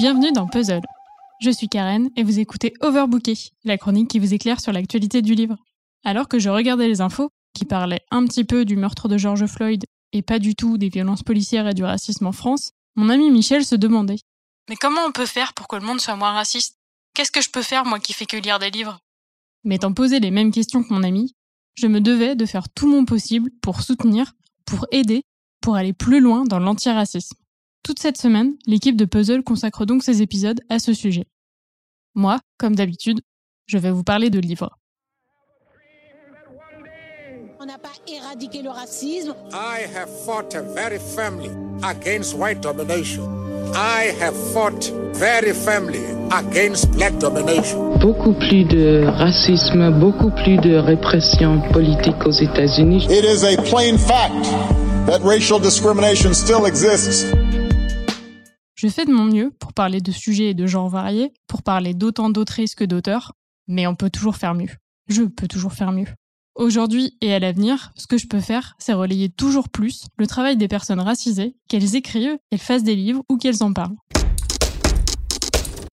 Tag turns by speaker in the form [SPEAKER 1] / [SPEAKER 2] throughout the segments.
[SPEAKER 1] Bienvenue dans Puzzle. Je suis Karen et vous écoutez Overbooké, la chronique qui vous éclaire sur l'actualité du livre. Alors que je regardais les infos, qui parlaient un petit peu du meurtre de George Floyd et pas du tout des violences policières et du racisme en France, mon ami Michel se demandait Mais comment on peut faire pour que le monde soit moins raciste? Qu'est-ce que je peux faire, moi qui fais que lire des livres? M'étant posé les mêmes questions que mon ami, je me devais de faire tout mon possible pour soutenir, pour aider, pour aller plus loin dans l'antiracisme. Toute cette semaine, l'équipe de Puzzle consacre donc ses épisodes à ce sujet. Moi, comme d'habitude, je vais vous parler de livres.
[SPEAKER 2] On n'a pas éradiqué le racisme.
[SPEAKER 3] I have fought very firmly against white domination. I have fought very firmly against black domination.
[SPEAKER 4] Beaucoup plus de racisme, beaucoup plus de répression politique aux États-Unis.
[SPEAKER 5] It is a plain fact that racial discrimination still exists.
[SPEAKER 1] Je fais de mon mieux pour parler de sujets et de genres variés, pour parler d'autant d'autrices que d'auteurs, mais on peut toujours faire mieux. Je peux toujours faire mieux. Aujourd'hui et à l'avenir, ce que je peux faire, c'est relayer toujours plus le travail des personnes racisées, qu'elles écrivent, qu'elles fassent des livres ou qu'elles en parlent.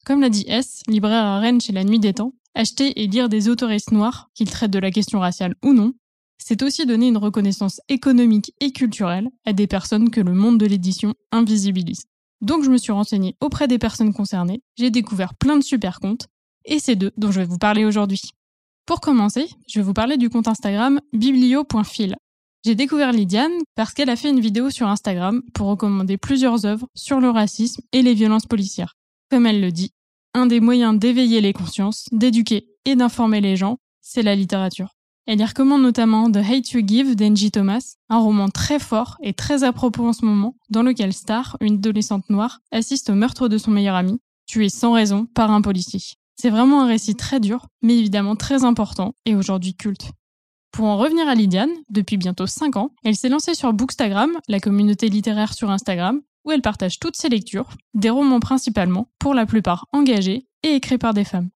[SPEAKER 1] Comme l'a dit S, libraire à Rennes chez La Nuit des Temps, acheter et lire des autoristes noirs, qu'ils traitent de la question raciale ou non, c'est aussi donner une reconnaissance économique et culturelle à des personnes que le monde de l'édition invisibilise. Donc je me suis renseignée auprès des personnes concernées, j'ai découvert plein de super comptes, et c'est d'eux dont je vais vous parler aujourd'hui. Pour commencer, je vais vous parler du compte Instagram biblio.fil. J'ai découvert Lydiane parce qu'elle a fait une vidéo sur Instagram pour recommander plusieurs œuvres sur le racisme et les violences policières. Comme elle le dit, un des moyens d'éveiller les consciences, d'éduquer et d'informer les gens, c'est la littérature. Elle y recommande notamment The Hate You Give d'Angie Thomas, un roman très fort et très à propos en ce moment, dans lequel Star, une adolescente noire, assiste au meurtre de son meilleur ami, tué sans raison par un policier. C'est vraiment un récit très dur, mais évidemment très important et aujourd'hui culte. Pour en revenir à Lydiane, depuis bientôt 5 ans, elle s'est lancée sur Bookstagram, la communauté littéraire sur Instagram, où elle partage toutes ses lectures, des romans principalement, pour la plupart engagés et écrits par des femmes.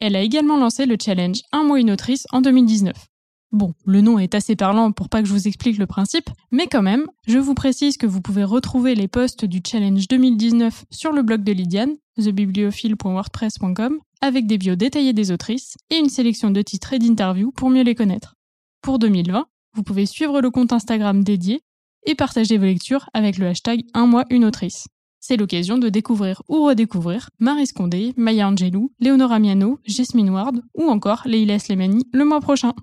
[SPEAKER 1] Elle a également lancé le challenge Un mois une autrice en 2019. Bon, le nom est assez parlant pour pas que je vous explique le principe, mais quand même, je vous précise que vous pouvez retrouver les posts du challenge 2019 sur le blog de Lydiane, thebibliophile.wordpress.com, avec des bios détaillés des autrices et une sélection de titres et d'interviews pour mieux les connaître. Pour 2020, vous pouvez suivre le compte Instagram dédié et partager vos lectures avec le hashtag Un mois une autrice. C'est l'occasion de découvrir ou redécouvrir Marie Scondé, Maya Angelou, Léonora Miano, Jasmine Ward ou encore Leila Slemani le mois prochain.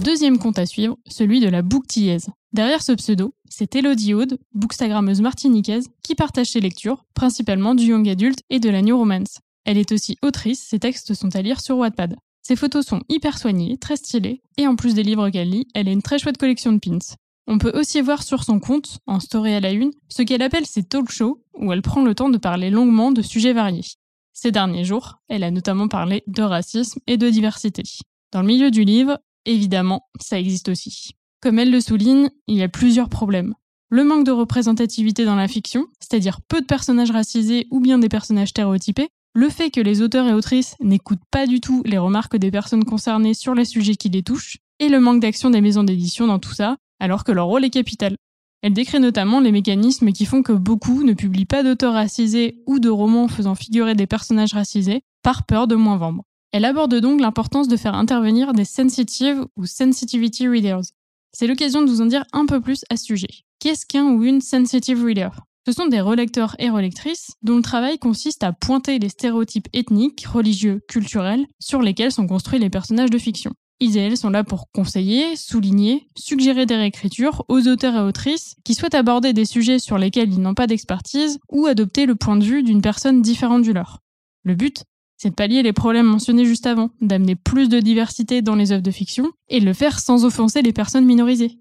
[SPEAKER 1] Deuxième compte à suivre, celui de la bouctillaise. Derrière ce pseudo, c'est Elodie Aude, bookstagrammeuse martiniquaise, qui partage ses lectures, principalement du young adulte et de la new romance. Elle est aussi autrice, ses textes sont à lire sur Wattpad. Ses photos sont hyper soignées, très stylées, et en plus des livres qu'elle lit, elle a une très chouette collection de pins. On peut aussi voir sur son compte, en story à la une, ce qu'elle appelle ses talk shows, où elle prend le temps de parler longuement de sujets variés. Ces derniers jours, elle a notamment parlé de racisme et de diversité. Dans le milieu du livre, Évidemment, ça existe aussi. Comme elle le souligne, il y a plusieurs problèmes. Le manque de représentativité dans la fiction, c'est-à-dire peu de personnages racisés ou bien des personnages stéréotypés, le fait que les auteurs et autrices n'écoutent pas du tout les remarques des personnes concernées sur les sujets qui les touchent, et le manque d'action des maisons d'édition dans tout ça, alors que leur rôle est capital. Elle décrit notamment les mécanismes qui font que beaucoup ne publient pas d'auteurs racisés ou de romans faisant figurer des personnages racisés par peur de moins vendre. Elle aborde donc l'importance de faire intervenir des sensitive ou sensitivity readers. C'est l'occasion de vous en dire un peu plus à ce sujet. Qu'est-ce qu'un ou une sensitive reader? Ce sont des relecteurs et relectrices dont le travail consiste à pointer les stéréotypes ethniques, religieux, culturels sur lesquels sont construits les personnages de fiction. Ils et elles sont là pour conseiller, souligner, suggérer des réécritures aux auteurs et autrices qui souhaitent aborder des sujets sur lesquels ils n'ont pas d'expertise ou adopter le point de vue d'une personne différente du leur. Le but, c'est de pallier les problèmes mentionnés juste avant, d'amener plus de diversité dans les œuvres de fiction et de le faire sans offenser les personnes minorisées.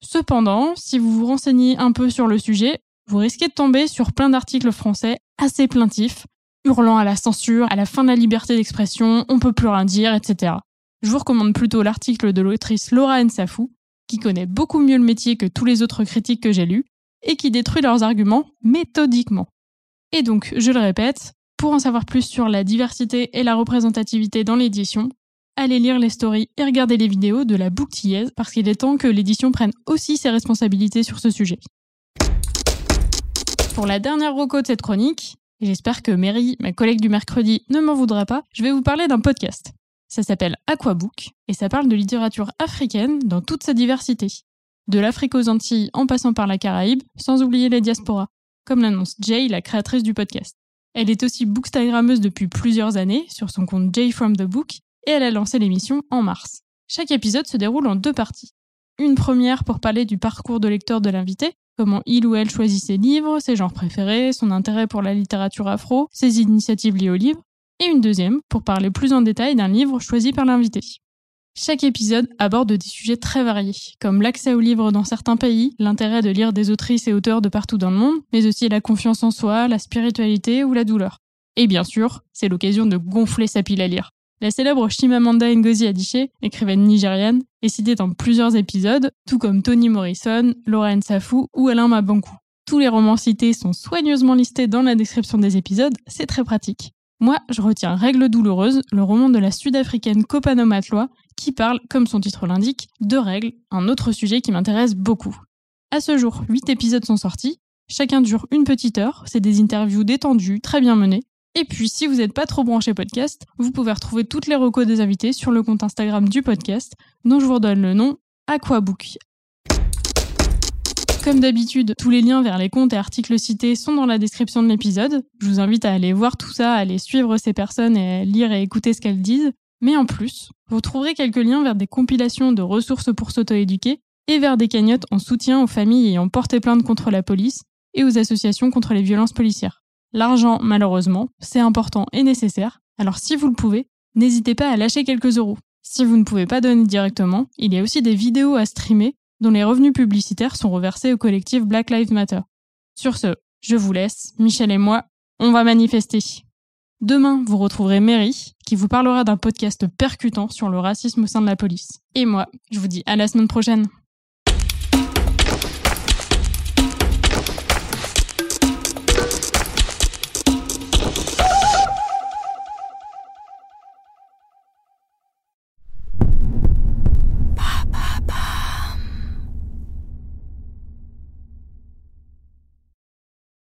[SPEAKER 1] Cependant, si vous vous renseignez un peu sur le sujet, vous risquez de tomber sur plein d'articles français assez plaintifs, hurlant à la censure, à la fin de la liberté d'expression, on peut plus rien dire, etc. Je vous recommande plutôt l'article de l'autrice Laura Nsafou, qui connaît beaucoup mieux le métier que tous les autres critiques que j'ai lus, et qui détruit leurs arguments méthodiquement. Et donc, je le répète, pour en savoir plus sur la diversité et la représentativité dans l'édition, allez lire les stories et regarder les vidéos de la bouctillaise parce qu'il est temps que l'édition prenne aussi ses responsabilités sur ce sujet. Pour la dernière reco de cette chronique, et j'espère que Mary, ma collègue du mercredi, ne m'en voudra pas, je vais vous parler d'un podcast. Ça s'appelle Aquabook et ça parle de littérature africaine dans toute sa diversité. De l'Afrique aux Antilles en passant par la Caraïbe, sans oublier les diasporas, comme l'annonce Jay, la créatrice du podcast. Elle est aussi bookstagrammeuse depuis plusieurs années sur son compte Jay from the Book et elle a lancé l'émission en mars. Chaque épisode se déroule en deux parties. Une première pour parler du parcours de lecteur de l'invité, comment il ou elle choisit ses livres, ses genres préférés, son intérêt pour la littérature afro, ses initiatives liées au livre, et une deuxième pour parler plus en détail d'un livre choisi par l'invité. Chaque épisode aborde des sujets très variés, comme l'accès aux livres dans certains pays, l'intérêt de lire des autrices et auteurs de partout dans le monde, mais aussi la confiance en soi, la spiritualité ou la douleur. Et bien sûr, c'est l'occasion de gonfler sa pile à lire. La célèbre Chimamanda Ngozi Adichie, écrivaine nigériane, est citée dans plusieurs épisodes, tout comme Toni Morrison, Lorraine Safou ou Alain Mabankou. Tous les romans cités sont soigneusement listés dans la description des épisodes, c'est très pratique. Moi, je retiens Règle douloureuse, le roman de la sud-africaine Kopano qui parle, comme son titre l'indique, de règles, un autre sujet qui m'intéresse beaucoup. À ce jour, 8 épisodes sont sortis, chacun dure une petite heure, c'est des interviews détendues, très bien menées. Et puis, si vous n'êtes pas trop branché podcast, vous pouvez retrouver toutes les recos des invités sur le compte Instagram du podcast, dont je vous redonne le nom, Aquabook, comme d'habitude, tous les liens vers les comptes et articles cités sont dans la description de l'épisode. Je vous invite à aller voir tout ça, à aller suivre ces personnes et à lire et écouter ce qu'elles disent. Mais en plus, vous trouverez quelques liens vers des compilations de ressources pour s'auto-éduquer et vers des cagnottes en soutien aux familles ayant porté plainte contre la police et aux associations contre les violences policières. L'argent, malheureusement, c'est important et nécessaire, alors si vous le pouvez, n'hésitez pas à lâcher quelques euros. Si vous ne pouvez pas donner directement, il y a aussi des vidéos à streamer dont les revenus publicitaires sont reversés au collectif Black Lives Matter. Sur ce, je vous laisse, Michel et moi, on va manifester. Demain, vous retrouverez Mary, qui vous parlera d'un podcast percutant sur le racisme au sein de la police. Et moi, je vous dis à la semaine prochaine.